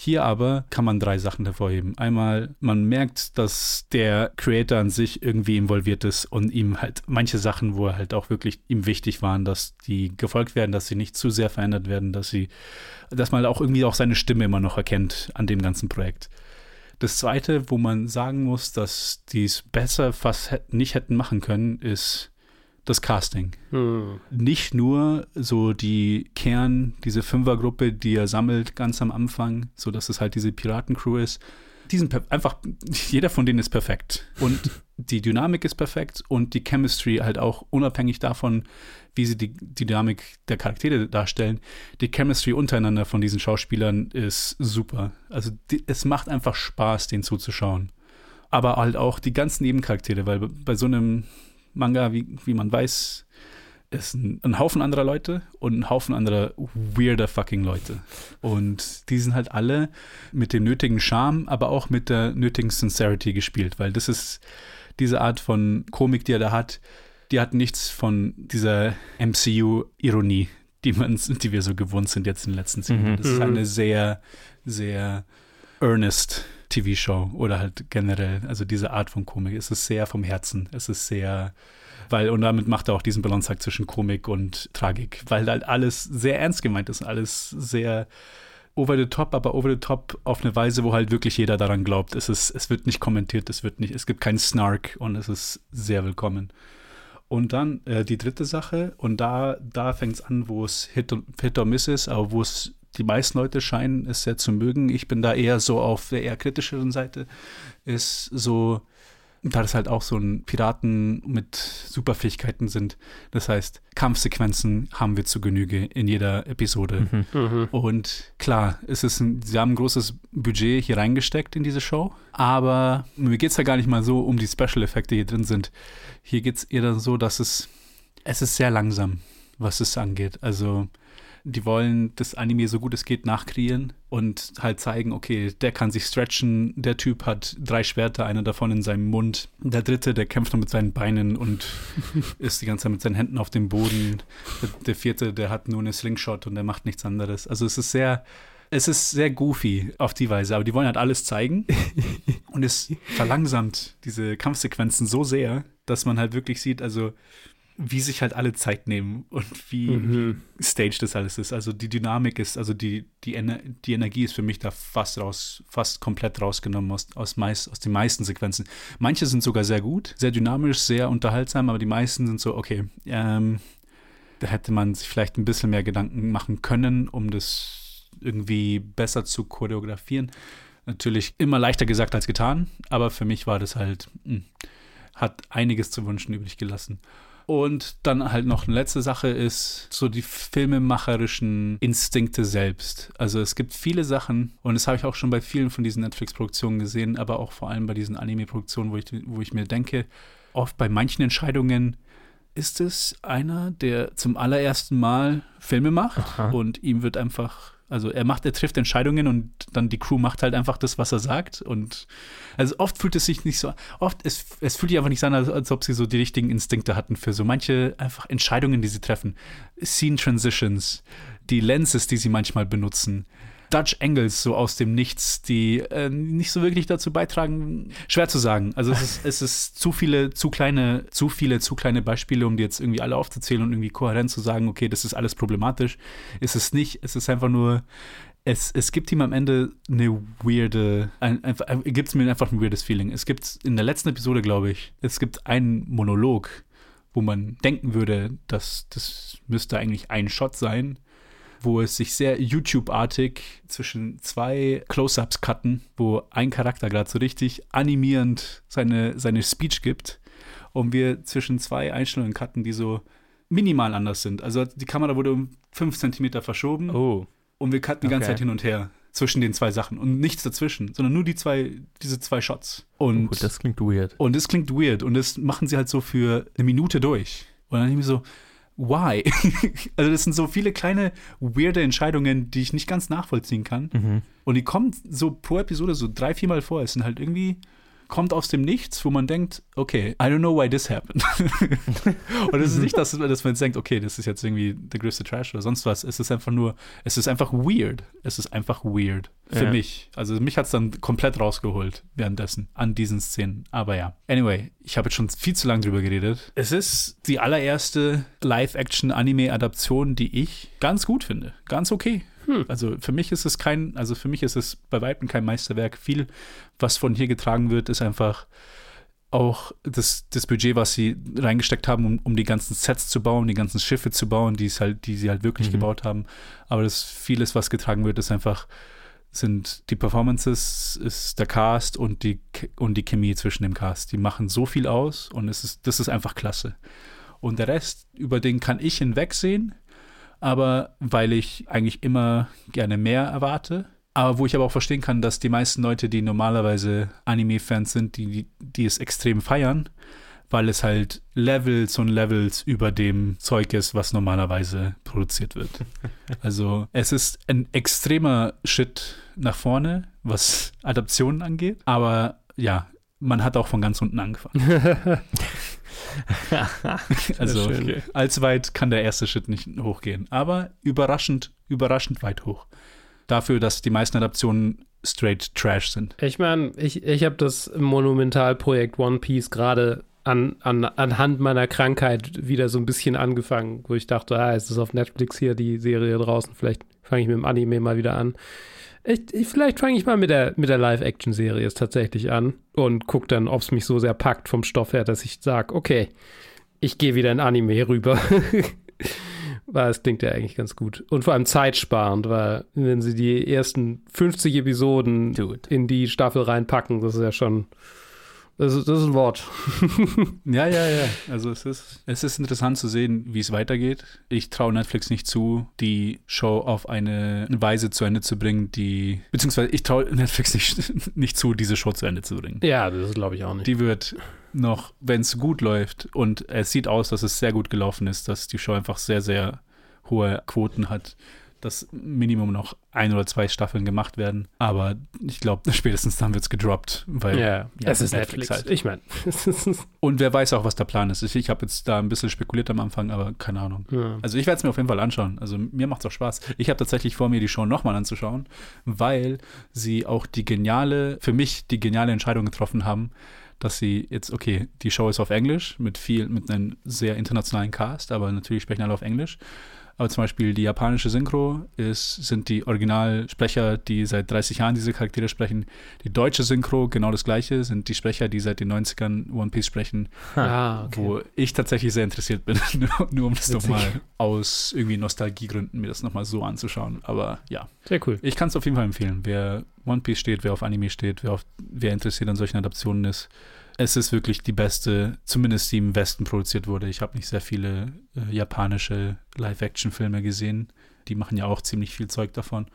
[SPEAKER 6] Hier aber kann man drei Sachen hervorheben. Einmal, man merkt, dass der Creator an sich irgendwie involviert ist und ihm halt manche Sachen, wo er halt auch wirklich ihm wichtig waren, dass die gefolgt werden, dass sie nicht zu sehr verändert werden, dass sie, dass man auch irgendwie auch seine Stimme immer noch erkennt an dem ganzen Projekt. Das zweite, wo man sagen muss, dass die es besser fast nicht hätten machen können, ist das Casting
[SPEAKER 5] Hm.
[SPEAKER 6] nicht nur so die Kern, diese Fünfergruppe, die er sammelt ganz am Anfang, so dass es halt diese Piratencrew ist. Die sind einfach, jeder von denen ist perfekt. Und die Dynamik ist perfekt und die Chemistry halt auch unabhängig davon, wie sie die, die Dynamik der Charaktere darstellen. Die Chemistry untereinander von diesen Schauspielern ist super. Also die, es macht einfach Spaß, denen zuzuschauen. Aber halt auch die ganzen Nebencharaktere, weil bei so einem Manga, wie, wie man weiß, ist ein, ein Haufen anderer Leute und ein Haufen anderer weirder fucking Leute. Und die sind halt alle mit dem nötigen Charme, aber auch mit der nötigen Sincerity gespielt, weil das ist diese Art von Komik, die er da hat, die hat nichts von dieser MCU-Ironie, die, man, die wir so gewohnt sind jetzt in den letzten zehn Jahren.
[SPEAKER 4] Mhm.
[SPEAKER 6] Das ist eine sehr, sehr earnest TV-Show oder halt generell, also diese Art von Komik. Es ist sehr vom Herzen. Es ist sehr, weil, und damit macht er auch diesen Balanceakt zwischen Komik und Tragik, weil halt alles sehr ernst gemeint ist, alles sehr over the top, aber over the top auf eine Weise, wo halt wirklich jeder daran glaubt. Es ist, es wird nicht kommentiert, es wird nicht, es gibt keinen Snark und es ist sehr willkommen. Und dann äh, die dritte Sache, und da, da fängt es an, wo es Hit, Hit or Miss ist, aber wo es die meisten Leute scheinen es sehr zu mögen. Ich bin da eher so auf der eher kritischeren Seite, ist so, da das halt auch so ein Piraten mit Superfähigkeiten sind. Das heißt, Kampfsequenzen haben wir zu Genüge in jeder Episode.
[SPEAKER 4] Mhm.
[SPEAKER 5] Mhm.
[SPEAKER 6] Und klar, es ist ein, sie haben ein großes Budget hier reingesteckt in diese Show, aber mir geht es ja gar nicht mal so um die Special-Effekte, die hier drin sind. Hier geht es eher so, dass es, es ist sehr langsam, was es angeht. Also die wollen das Anime so gut es geht nachkreieren und halt zeigen, okay, der kann sich stretchen, der Typ hat drei Schwerter, einer davon in seinem Mund, der dritte, der kämpft nur mit seinen Beinen und ist die ganze Zeit mit seinen Händen auf dem Boden, der, der vierte, der hat nur eine Slingshot und der macht nichts anderes. Also es ist sehr, es ist sehr goofy auf die Weise, aber die wollen halt alles zeigen und es verlangsamt diese Kampfsequenzen so sehr, dass man halt wirklich sieht, also wie sich halt alle Zeit nehmen und wie,
[SPEAKER 5] Mhm.
[SPEAKER 6] staged das alles ist. Also die Dynamik ist, also die, die, Ener die Energie ist für mich da fast raus, fast komplett rausgenommen aus, aus, meist, aus den meisten Sequenzen. Manche sind sogar sehr gut, sehr dynamisch, sehr unterhaltsam, aber die meisten sind so, okay, ähm, da hätte man sich vielleicht ein bisschen mehr Gedanken machen können, um das irgendwie besser zu choreografieren. Natürlich immer leichter gesagt als getan, aber für mich war das halt, mh, hat einiges zu wünschen übrig gelassen. Und dann halt noch eine letzte Sache ist so die filmemacherischen Instinkte selbst. Also es gibt viele Sachen, und das habe ich auch schon bei vielen von diesen Netflix-Produktionen gesehen, aber auch vor allem bei diesen Anime-Produktionen, wo ich, wo ich mir denke, oft bei manchen Entscheidungen ist es einer, der zum allerersten Mal Filme macht
[SPEAKER 4] Aha.
[SPEAKER 6] und ihm wird einfach, also er macht, er trifft Entscheidungen und dann die Crew macht halt einfach das, was er sagt. Und also oft fühlt es sich nicht so, oft, es, es fühlt sich einfach nicht so an, als, als ob sie so die richtigen Instinkte hatten für so manche einfach Entscheidungen, die sie treffen. Scene Transitions, die Lenses, die sie manchmal benutzen. Dutch Angles so aus dem Nichts, die äh, nicht so wirklich dazu beitragen. Schwer zu sagen. Also es ist, es ist zu viele, zu kleine, zu viele, zu kleine Beispiele, um die jetzt irgendwie alle aufzuzählen und irgendwie kohärent zu sagen, okay, das ist alles problematisch. Ist es nicht. Es ist einfach nur, es, es gibt ihm am Ende eine weirde, ein, einfach, gibt es mir einfach ein weirdes Feeling. Es gibt in der letzten Episode, glaube ich, es gibt einen Monolog, wo man denken würde, dass das müsste eigentlich ein Shot sein wo es sich sehr YouTube-artig zwischen zwei Close-Ups cutten, wo ein Charakter gerade so richtig animierend seine, seine Speech gibt und wir zwischen zwei Einstellungen cutten, die so minimal anders sind. Also die Kamera wurde um 5 cm verschoben
[SPEAKER 4] Oh.
[SPEAKER 6] und wir cutten die ganze
[SPEAKER 4] Okay.
[SPEAKER 6] Zeit hin und her zwischen den zwei Sachen und nichts dazwischen, sondern nur die zwei, diese zwei Shots. Und
[SPEAKER 4] Gut, das klingt weird.
[SPEAKER 6] und es klingt weird und das machen sie halt so für eine Minute durch. Und dann denke ich mir so, why? also das sind so viele kleine weirde Entscheidungen, die ich nicht ganz nachvollziehen kann.
[SPEAKER 4] Mhm.
[SPEAKER 6] Und die kommen so pro Episode so drei, viermal vor. Es sind halt irgendwie, kommt aus dem Nichts, wo man denkt, okay, I don't know why this happened. und es ist nicht, dass, dass man jetzt denkt, okay, das ist jetzt irgendwie der größte Trash oder sonst was. Es ist einfach nur, es ist einfach weird. Es ist einfach weird. Für
[SPEAKER 4] Ja.
[SPEAKER 6] mich. Also mich hat es dann komplett rausgeholt währenddessen an diesen Szenen. Aber ja. Anyway, ich habe jetzt schon viel zu lange drüber geredet. Es ist die allererste Live-Action-Anime-Adaption, die ich ganz gut finde. Ganz okay. Also für mich ist es kein, also für mich ist es bei weitem kein Meisterwerk. Viel, was von hier getragen wird, ist einfach auch das, das Budget, was sie reingesteckt haben, um, um die ganzen Sets zu bauen, die ganzen Schiffe zu bauen, die es halt, die sie halt wirklich
[SPEAKER 4] Mhm.
[SPEAKER 6] gebaut haben. Aber das vieles, was getragen wird, ist einfach sind die Performances, ist der Cast und die und die Chemie zwischen dem Cast. Die machen so viel aus und es ist das ist einfach klasse. Und der Rest, über den kann ich hinwegsehen, aber weil ich eigentlich immer gerne mehr erwarte. Aber wo ich aber auch verstehen kann, dass die meisten Leute, die normalerweise Anime-Fans sind, die, die, die es extrem feiern, weil es halt Levels und Levels über dem Zeug ist, was normalerweise produziert wird. Also es ist ein extremer Shit nach vorne, was Adaptionen angeht, aber ja, man hat auch von ganz unten angefangen. also
[SPEAKER 5] schön.
[SPEAKER 6] allzu weit kann der erste Schritt nicht hochgehen, aber überraschend, überraschend weit hoch. Dafür, dass die meisten Adaptionen straight Trash sind.
[SPEAKER 5] Ich meine, ich, ich habe das Monumentalprojekt One Piece gerade an, an, anhand meiner Krankheit wieder so ein bisschen angefangen, wo ich dachte, ah, es ist auf Netflix hier die Serie draußen, vielleicht fange ich mit dem Anime mal wieder an. Ich, ich, vielleicht fange ich mal mit der, mit der Live-Action-Serie tatsächlich an und gucke dann, ob es mich so sehr packt vom Stoff her, dass ich sage, okay, ich gehe wieder in Anime rüber. weil es klingt ja eigentlich ganz gut. Und vor allem zeitsparend, weil wenn sie die ersten 50 Episoden
[SPEAKER 4] Dude.
[SPEAKER 5] in die Staffel reinpacken, das ist ja schon. Das ist, das ist ein Wort.
[SPEAKER 6] Ja, ja, ja. Also es ist, es ist interessant zu sehen, wie es weitergeht. Ich traue Netflix nicht zu, die Show auf eine Weise zu Ende zu bringen, die. Beziehungsweise ich traue Netflix nicht, nicht zu, diese Show zu Ende zu bringen.
[SPEAKER 5] Ja, das glaube ich auch nicht.
[SPEAKER 6] Die wird noch, wenn es gut läuft und es sieht aus, dass es sehr gut gelaufen ist, dass die Show einfach sehr, sehr hohe Quoten hat, dass Minimum noch ein oder zwei Staffeln gemacht werden. Aber ich glaube, spätestens dann wird es gedroppt, weil
[SPEAKER 5] ja, es ist Netflix.
[SPEAKER 6] halt.
[SPEAKER 5] Ich meine,
[SPEAKER 6] Und wer weiß auch, was der Plan ist. Ich, ich habe jetzt da ein bisschen spekuliert am Anfang, aber keine Ahnung.
[SPEAKER 5] ja.
[SPEAKER 6] Also ich werde es mir auf jeden Fall anschauen. Also mir macht es auch Spaß. Ich habe tatsächlich vor, mir die Show nochmal anzuschauen, weil sie auch die geniale, für mich die geniale Entscheidung getroffen haben, dass sie jetzt, okay, die Show ist auf Englisch mit viel, mit einem sehr internationalen Cast, aber natürlich sprechen alle auf Englisch. Aber zum Beispiel die japanische Synchro ist, sind die Originalsprecher, die seit 30 Jahren diese Charaktere sprechen. Die deutsche Synchro, genau das gleiche, sind die Sprecher, die seit den 90ern One Piece sprechen
[SPEAKER 5] ah, okay.
[SPEAKER 6] wo ich tatsächlich sehr interessiert bin, nur, nur um das nochmal aus irgendwie Nostalgiegründen mir das nochmal so anzuschauen. Aber ja,
[SPEAKER 5] Sehr cool.
[SPEAKER 6] ich kann es auf jeden Fall empfehlen. Wer One Piece steht, wer auf Anime steht, wer, auf, wer interessiert an solchen Adaptionen ist, es ist wirklich die beste, zumindest die im Westen produziert wurde. Ich habe nicht sehr viele äh, japanische Live-Action-Filme gesehen. Die machen ja auch ziemlich viel Zeug davon.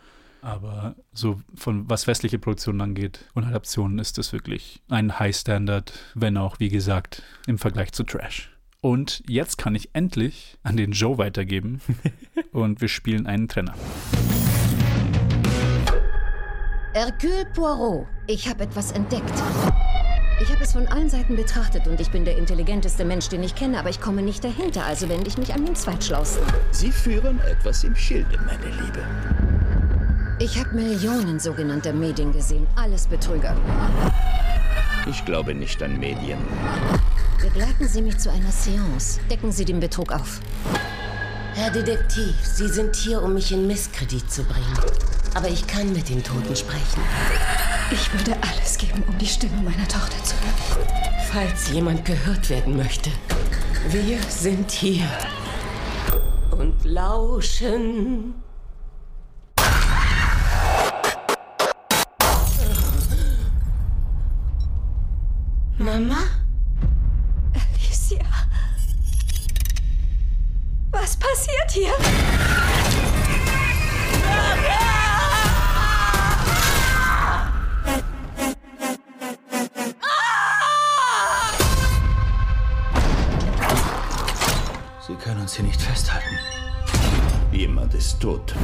[SPEAKER 6] Aber so von was westliche Produktionen angeht und Adaptionen ist das wirklich ein High Standard, wenn auch, wie gesagt, im Vergleich zu Trash. Und jetzt kann ich endlich an den Joe weitergeben und wir spielen einen Trenner.
[SPEAKER 10] Hercule Poirot, ich habe etwas entdeckt. Ich habe es von allen Seiten betrachtet und ich bin der intelligenteste Mensch, den ich kenne, aber ich komme nicht dahinter, also wende ich mich an den Zweitschlausten.
[SPEAKER 2] Sie führen etwas im Schilde, meine Liebe.
[SPEAKER 10] Ich habe Millionen sogenannter Medien gesehen, alles Betrüger.
[SPEAKER 2] Ich glaube nicht an Medien.
[SPEAKER 10] Begleiten Sie mich zu einer Seance. Decken Sie den Betrug auf.
[SPEAKER 11] Herr Detektiv, Sie sind hier, um mich in Misskredit zu bringen. Aber ich kann mit den Toten sprechen.
[SPEAKER 3] Ich würde alles geben, um die Stimme meiner Tochter zu hören.
[SPEAKER 11] Falls jemand gehört werden möchte, wir sind hier und lauschen. Mama? Alicia? Was passiert hier?
[SPEAKER 2] Niemand ist tot.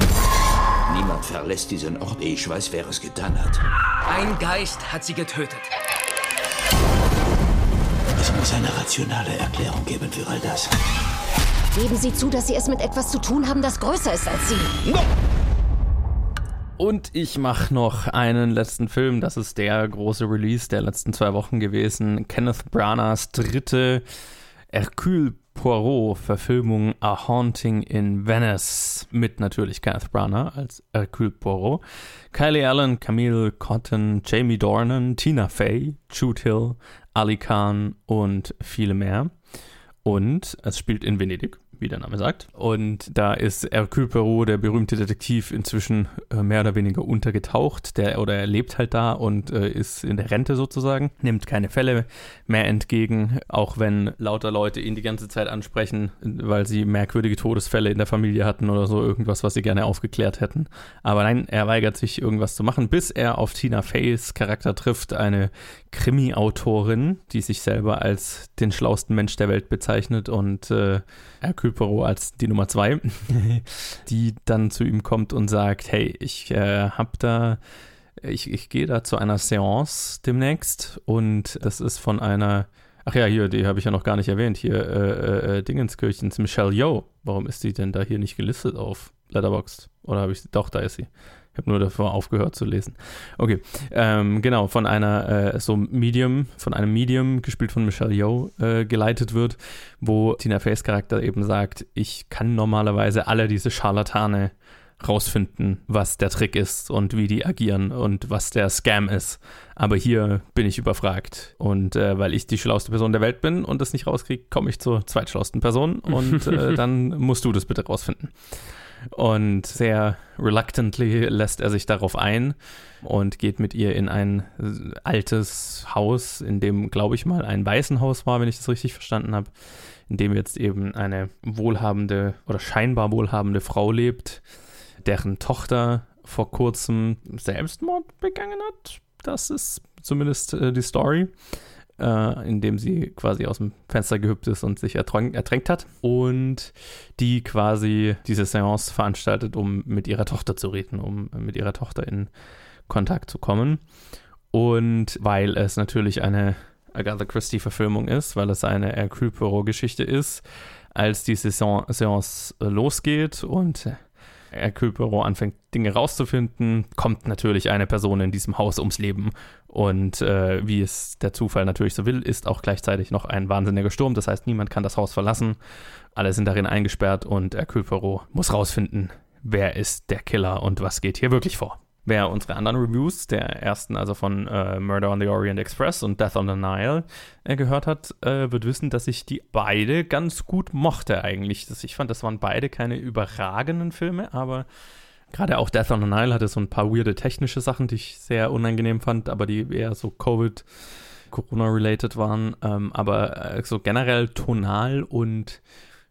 [SPEAKER 2] Niemand verlässt diesen Ort, ehe ich weiß, wer es getan hat.
[SPEAKER 7] Ein Geist hat sie getötet.
[SPEAKER 2] Es muss eine rationale Erklärung geben für all das.
[SPEAKER 10] Geben Sie zu, dass Sie es mit etwas zu tun haben, das größer ist als Sie.
[SPEAKER 4] Und ich mache noch einen letzten Film. Das ist der große Release der letzten zwei Wochen gewesen. Kenneth Branaghs dritte Hercule Poirot-Verfilmung A Haunting in Venice. Mit natürlich Kenneth Branagh als Hercule Poirot. Kylie Allen, Camille Cotton, Jamie Dornan, Tina Fey, Jude Hill, Ali Khan und viele mehr. Und es spielt in Venedig wie der Name sagt. Und da ist Hercule Poirot, der berühmte Detektiv, inzwischen äh, mehr oder weniger untergetaucht. Der, oder er lebt halt da und äh, ist in der Rente sozusagen, nimmt keine Fälle mehr entgegen, auch wenn lauter Leute ihn die ganze Zeit ansprechen, weil sie merkwürdige Todesfälle in der Familie hatten oder so, irgendwas, was sie gerne aufgeklärt hätten. Aber nein, er weigert sich, irgendwas zu machen, bis er auf Tina Feys Charakter trifft, eine Krimi-Autorin, die sich selber als den schlauesten Mensch der Welt bezeichnet und äh, Hercule Poirot als die Nummer zwei, die dann zu ihm kommt und sagt, hey, ich äh, hab da, ich, ich gehe da zu einer Seance demnächst und das ist von einer, ach ja, hier, die habe ich ja noch gar nicht erwähnt, hier äh, äh, äh Dingenskirchens, Michelle Yeoh. Warum ist die denn da hier nicht gelistet auf Letterboxd? Oder habe ich, doch, da ist sie. Habe nur davor aufgehört zu lesen. Okay, ähm, genau, von einer äh, so Medium, von einem Medium, gespielt von Michelle Yeoh, äh, geleitet wird, wo Tina Feys Charakter eben sagt, ich kann normalerweise alle diese Scharlatane rausfinden, was der Trick ist und wie die agieren und was der Scam ist. Aber hier bin ich überfragt. Und äh, weil ich die schlauste Person der Welt bin und das nicht rauskriege, komme ich zur zweitschlausten Person und äh, dann musst du das bitte rausfinden. Und sehr reluctantly lässt er sich darauf ein und geht mit ihr in ein altes Haus, in dem, glaube ich mal, ein Waisenhaus war, wenn ich das richtig verstanden habe, in dem jetzt eben eine wohlhabende oder scheinbar wohlhabende Frau lebt, deren Tochter vor kurzem Selbstmord begangen hat. Das ist zumindest äh, die Story äh, indem sie quasi aus dem Fenster gehüpft ist und sich ertränkt, hat. Und die quasi diese Seance veranstaltet, um mit ihrer Tochter zu reden, um mit ihrer Tochter in Kontakt zu kommen. Und weil es natürlich eine Agatha Christie-Verfilmung ist, weil es eine Hercule Poirot-Geschichte ist, als die Saison, Seance losgeht und Hercule Poirot anfängt, Dinge rauszufinden, kommt natürlich eine Person in diesem Haus ums Leben. Und äh, wie es der Zufall natürlich so will, ist auch gleichzeitig noch ein wahnsinniger Sturm. Das heißt, niemand kann das Haus verlassen. Alle sind darin eingesperrt und Hercule Poirot muss rausfinden, wer ist der Killer und was geht hier wirklich vor. Wer unsere anderen Reviews, der ersten, also von äh, Murder on the Orient Express und Death on the Nile, äh, gehört hat, äh, wird wissen, dass ich die beide ganz gut mochte eigentlich. Das, ich fand, das waren beide keine überragenden Filme, aber gerade auch Death on the Nile hatte so ein paar weirde technische Sachen, die ich sehr unangenehm fand, aber die eher so Covid, Corona-related waren. Ähm, aber äh, so generell tonal und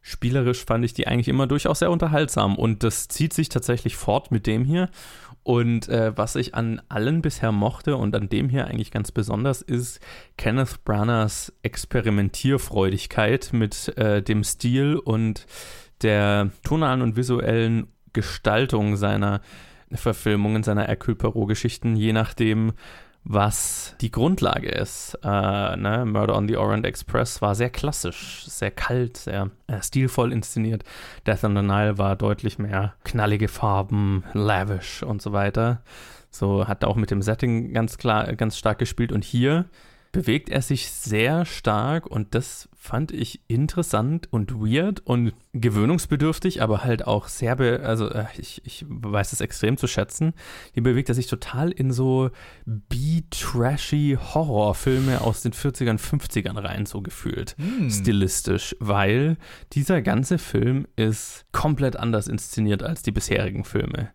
[SPEAKER 4] spielerisch fand ich die eigentlich immer durchaus sehr unterhaltsam und das zieht sich tatsächlich fort mit dem hier. Und äh, was ich an allen bisher mochte und an dem hier eigentlich ganz besonders ist Kenneth Branaghs Experimentierfreudigkeit mit äh, dem Stil und der tonalen und visuellen Gestaltung seiner Verfilmungen, seiner Hercule Poirot-Geschichten, je nachdem, was die Grundlage ist. Äh, ne? Murder on the Orient Express war sehr klassisch, sehr kalt, sehr äh, stilvoll inszeniert. Death on the Nile war deutlich mehr knallige Farben, lavish und so weiter. So hat auch mit dem Setting ganz klar, ganz stark gespielt. Und hier bewegt er sich sehr stark und das fand ich interessant und weird und gewöhnungsbedürftig, aber halt auch sehr, be also äh, ich, ich weiß es extrem zu schätzen. Hier bewegt er sich total in so B-trashy Horrorfilme aus den 40ern, 50ern rein, so gefühlt, hm. stilistisch, weil dieser ganze Film ist komplett anders inszeniert als die bisherigen Filme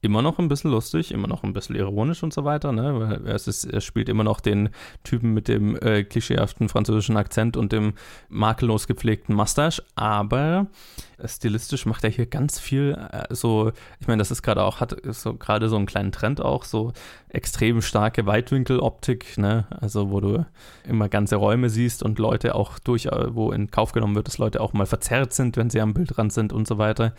[SPEAKER 4] immer noch ein bisschen lustig, immer noch ein bisschen ironisch und so weiter. Ne? Es, ist, es spielt immer noch den Typen mit dem äh, klischeehaften französischen Akzent und dem makellos gepflegten Mustache, aber stilistisch macht er hier ganz viel äh, so, ich meine, das ist gerade auch, hat so gerade so einen kleinen Trend auch, so extrem starke Weitwinkeloptik, ne? Also wo du immer ganze Räume siehst und Leute auch durch, äh, wo in Kauf genommen wird, dass Leute auch mal verzerrt sind, wenn sie am Bildrand sind und so weiter.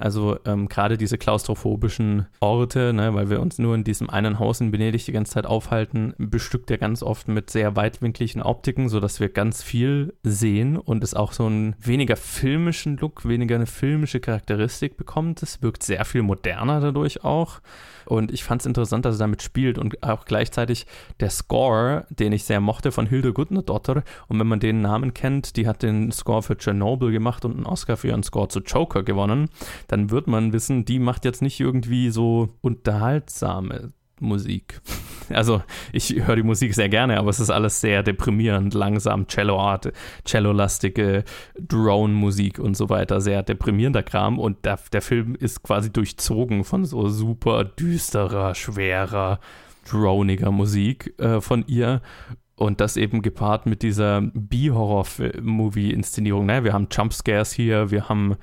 [SPEAKER 4] Also ähm, gerade diese klaustrophobischen Orte, ne, weil wir uns nur in diesem einen Haus in Venedig die ganze Zeit aufhalten, bestückt er ganz oft mit sehr weitwinkligen Optiken, sodass wir ganz viel sehen und es auch so einen weniger filmischen Look, weniger eine filmische Charakteristik bekommt. Es wirkt sehr viel moderner dadurch auch. Und ich fand es interessant, dass er damit spielt und auch gleichzeitig der Score, den ich sehr mochte von Hilde Gudner-Dotter. Und wenn man den Namen kennt, die hat den Score für Chernobyl gemacht und einen Oscar für ihren Score zu Joker gewonnen, dann wird man wissen, die macht jetzt nicht irgendwie so unterhaltsame Musik. Also ich höre die Musik sehr gerne, aber es ist alles sehr deprimierend, langsam, Cello-Art, Cello-lastige Drone-Musik und so weiter, sehr deprimierender Kram und der, der Film ist quasi durchzogen von so super düsterer, schwerer, droniger Musik äh, von ihr und das eben gepaart mit dieser B-Horror-Movie-Inszenierung. Ne? Wir haben Jumpscares hier, wir haben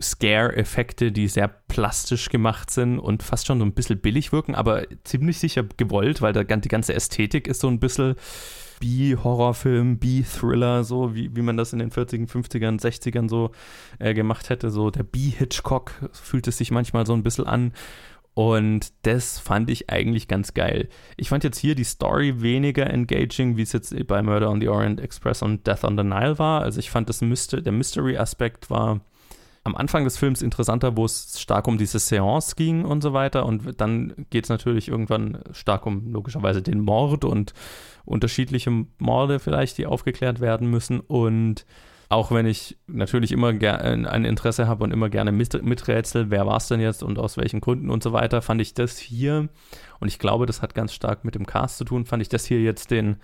[SPEAKER 4] Scare-Effekte, die sehr plastisch gemacht sind und fast schon so ein bisschen billig wirken, aber ziemlich sicher gewollt, weil da, die ganze Ästhetik ist so ein bisschen B-Horrorfilm, B-Thriller, so wie, wie man das in den 40ern, 50ern, 60ern so äh, gemacht hätte. So der B-Hitchcock fühlt es sich manchmal so ein bisschen an. Und das fand ich eigentlich ganz geil. Ich fand jetzt hier die Story weniger engaging, wie es jetzt bei Murder on the Orient Express und Death on the Nile war. Also ich fand das Myster der Mystery-Aspekt war am Anfang des Films interessanter, wo es stark um diese Seance ging und so weiter. Und dann geht es natürlich irgendwann stark um logischerweise den Mord und unterschiedliche Morde vielleicht, die aufgeklärt werden müssen. Und auch wenn ich natürlich immer ein Interesse habe und immer gerne miträtsel, wer war es denn jetzt und aus welchen Gründen und so weiter, fand ich das hier, und ich glaube, das hat ganz stark mit dem Cast zu tun, fand ich das hier jetzt den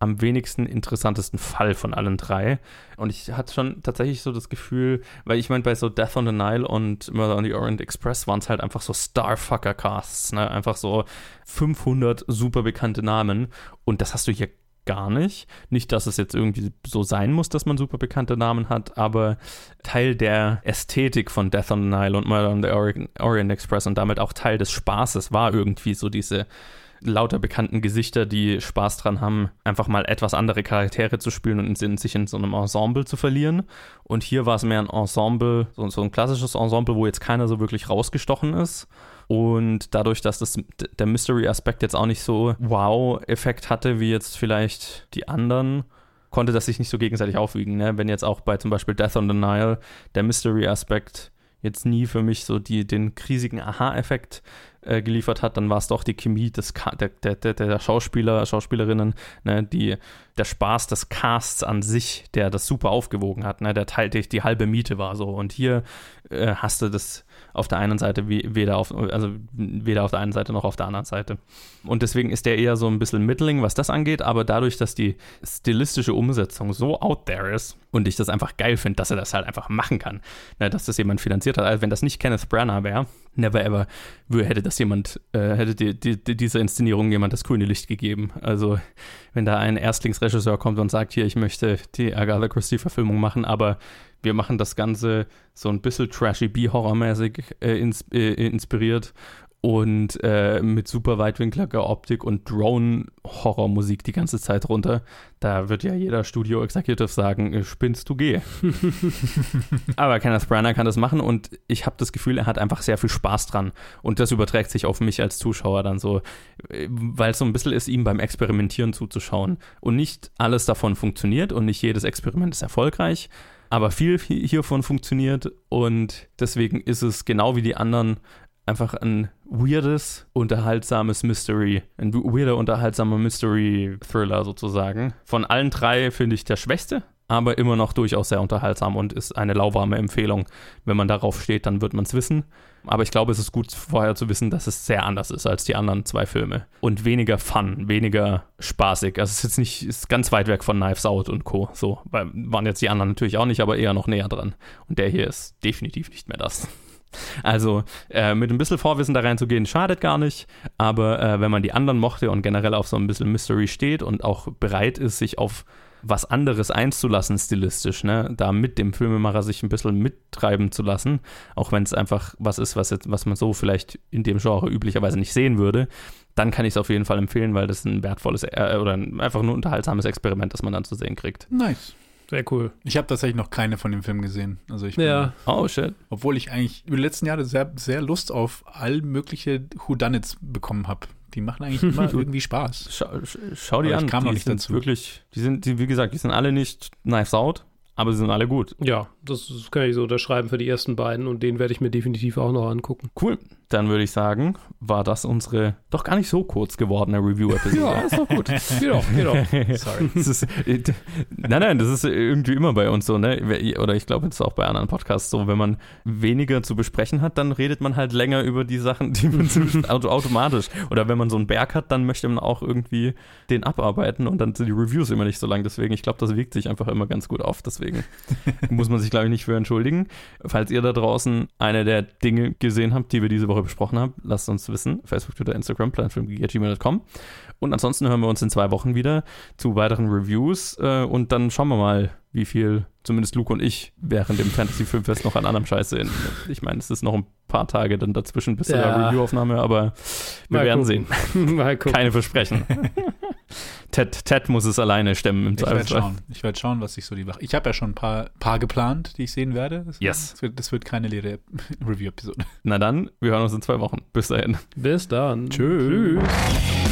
[SPEAKER 4] am wenigsten interessantesten Fall von allen drei. Und ich hatte schon tatsächlich so das Gefühl, weil ich meine, bei so Death on the Nile und Murder on the Orient Express waren es halt einfach so Starfucker-Casts, ne? Einfach so 500 super bekannte Namen. Und das hast du hier gar nicht. Nicht, dass es jetzt irgendwie so sein muss, dass man super bekannte Namen hat, aber Teil der Ästhetik von Death on the Nile und Murder on the Orient Express und damit auch Teil des Spaßes war irgendwie so diese lauter bekannten Gesichter, die Spaß dran haben, einfach mal etwas andere Charaktere zu spielen und sich in so einem Ensemble zu verlieren. Und hier war es mehr ein Ensemble, so ein klassisches Ensemble, wo jetzt keiner so wirklich rausgestochen ist und dadurch, dass das, der Mystery-Aspekt jetzt auch nicht so Wow-Effekt hatte, wie jetzt vielleicht die anderen, konnte das sich nicht so gegenseitig aufwiegen. Ne? Wenn jetzt auch bei zum Beispiel Death on the Nile der Mystery-Aspekt jetzt nie für mich so die, den riesigen Aha-Effekt äh, geliefert hat, dann war es doch die Chemie des der, der, der, der Schauspieler, Schauspielerinnen, ne, die, der Spaß des Casts an sich, der das super aufgewogen hat, ne, der Teil, die, die halbe Miete war so. Und hier äh, hast du das auf der einen Seite wie, weder auf, also weder auf der einen Seite noch auf der anderen Seite. Und deswegen ist der eher so ein bisschen Middling, was das angeht, aber dadurch, dass die stilistische Umsetzung so out there ist und ich das einfach geil finde, dass er das halt einfach machen kann, ne, dass das jemand finanziert hat. Also wenn das nicht Kenneth Branagh wäre, never ever hätte das jemand, äh, hätte die, die, die, dieser Inszenierung jemand das grüne Licht gegeben. Also wenn da ein Erstlingsregisseur kommt und sagt, hier, ich möchte die Agatha Christie-Verfilmung machen, aber wir machen das Ganze so ein bisschen trashy B-Horror-mäßig äh, ins, äh, inspiriert und äh, mit super weitwinkliger Optik und Drone-Horror-Musik die ganze Zeit runter. Da wird ja jeder Studio-Executive sagen, äh, spinnst du, geh. Aber Kenneth Branagh kann das machen und ich habe das Gefühl, er hat einfach sehr viel Spaß dran. Und das überträgt sich auf mich als Zuschauer dann so, äh, weil es so ein bisschen ist, ihm beim Experimentieren zuzuschauen. Und nicht alles davon funktioniert und nicht jedes Experiment ist erfolgreich. Aber viel hiervon funktioniert und deswegen ist es genau wie die anderen einfach ein weirdes, unterhaltsames Mystery. Ein weirder, unterhaltsamer Mystery-Thriller sozusagen. Von allen drei finde ich der schwächste, aber immer noch durchaus sehr unterhaltsam und ist eine lauwarme Empfehlung. Wenn man darauf steht, dann wird man es wissen. Aber ich glaube, es ist gut vorher zu wissen, dass es sehr anders ist als die anderen zwei Filme. Und weniger fun, weniger spaßig. Also es ist jetzt nicht, ist ganz weit weg von Knives Out und Co. So, weil waren jetzt die anderen natürlich auch nicht, aber eher noch näher dran. Und der hier ist definitiv nicht mehr das. Also äh, mit ein bisschen Vorwissen da reinzugehen, schadet gar nicht. Aber äh, wenn man die anderen mochte und generell auf so ein bisschen Mystery steht und auch bereit ist, sich auf was anderes einzulassen stilistisch, ne, da mit dem Filmemacher sich ein bisschen mittreiben zu lassen, auch wenn es einfach was ist, was jetzt, was man so vielleicht in dem Genre üblicherweise nicht sehen würde, dann kann ich es auf jeden Fall empfehlen, weil das ein wertvolles äh, oder ein, einfach nur unterhaltsames Experiment, das man dann zu sehen kriegt.
[SPEAKER 6] Nice.
[SPEAKER 5] Sehr cool.
[SPEAKER 6] Ich habe tatsächlich noch keine von dem Film gesehen. Also ich bin,
[SPEAKER 5] Ja.
[SPEAKER 4] Oh shit.
[SPEAKER 6] obwohl ich eigentlich über die letzten Jahre sehr, sehr Lust auf all mögliche Whodunits bekommen habe. Die machen eigentlich immer irgendwie Spaß.
[SPEAKER 4] Schau, sch- schau die
[SPEAKER 6] Aber ich
[SPEAKER 4] an.
[SPEAKER 6] kam
[SPEAKER 4] die
[SPEAKER 6] noch nicht
[SPEAKER 4] sind
[SPEAKER 6] dazu.
[SPEAKER 4] wirklich, die sind, die, wie gesagt, die sind alle nicht Knives Out, aber sie sind alle gut.
[SPEAKER 5] Ja, das, das kann ich so unterschreiben für die ersten beiden und den werde ich mir definitiv auch noch angucken.
[SPEAKER 4] Cool. Dann würde ich sagen, war das unsere doch gar nicht so kurz gewordene Review-Episode.
[SPEAKER 5] Ja.
[SPEAKER 4] ist doch gut.
[SPEAKER 5] Geht doch.
[SPEAKER 6] Sorry.
[SPEAKER 4] Das ist, nein, nein, das ist irgendwie immer bei uns so, ne? Oder ich glaube, ist auch bei anderen Podcasts so, wenn man weniger zu besprechen hat, dann redet man halt länger über die Sachen, die man automatisch. Oder wenn man so einen Berg hat, dann möchte man auch irgendwie den abarbeiten und dann sind die Reviews immer nicht so lang. Deswegen, ich glaube, das wiegt sich einfach immer ganz gut auf. Deswegen muss man sich, glaube ich, nicht für entschuldigen. Falls ihr da draußen eine der Dinge gesehen habt, die wir diese Woche besprochen haben, lasst uns wissen. Facebook, Twitter, Instagram, planfilm.gmail.com. Und ansonsten hören wir uns in zwei Wochen wieder zu weiteren Reviews äh, und dann schauen wir mal, wie viel zumindest Luke und ich während dem Fantasy Filmfest noch an anderem Scheiß sehen. Ich meine, es ist noch ein paar Tage dann dazwischen bis
[SPEAKER 5] Ja.
[SPEAKER 4] Reviewaufnahme, aber wir
[SPEAKER 5] Mal
[SPEAKER 4] werden
[SPEAKER 5] gucken.
[SPEAKER 4] sehen. Keine Versprechen. Ted, Ted muss es alleine stemmen im
[SPEAKER 6] Ich werde
[SPEAKER 4] Zweifelsfall.
[SPEAKER 6] schauen. Ich werde schauen, was ich so die Woche. Ich habe ja schon ein paar, paar geplant, die ich sehen werde. Das,
[SPEAKER 4] Yes.
[SPEAKER 6] Das wird, das wird keine leere Review-Episode.
[SPEAKER 4] Na dann, wir hören uns in zwei Wochen. Bis dahin.
[SPEAKER 5] Bis dann.
[SPEAKER 6] Tschüss.
[SPEAKER 5] Tschüss.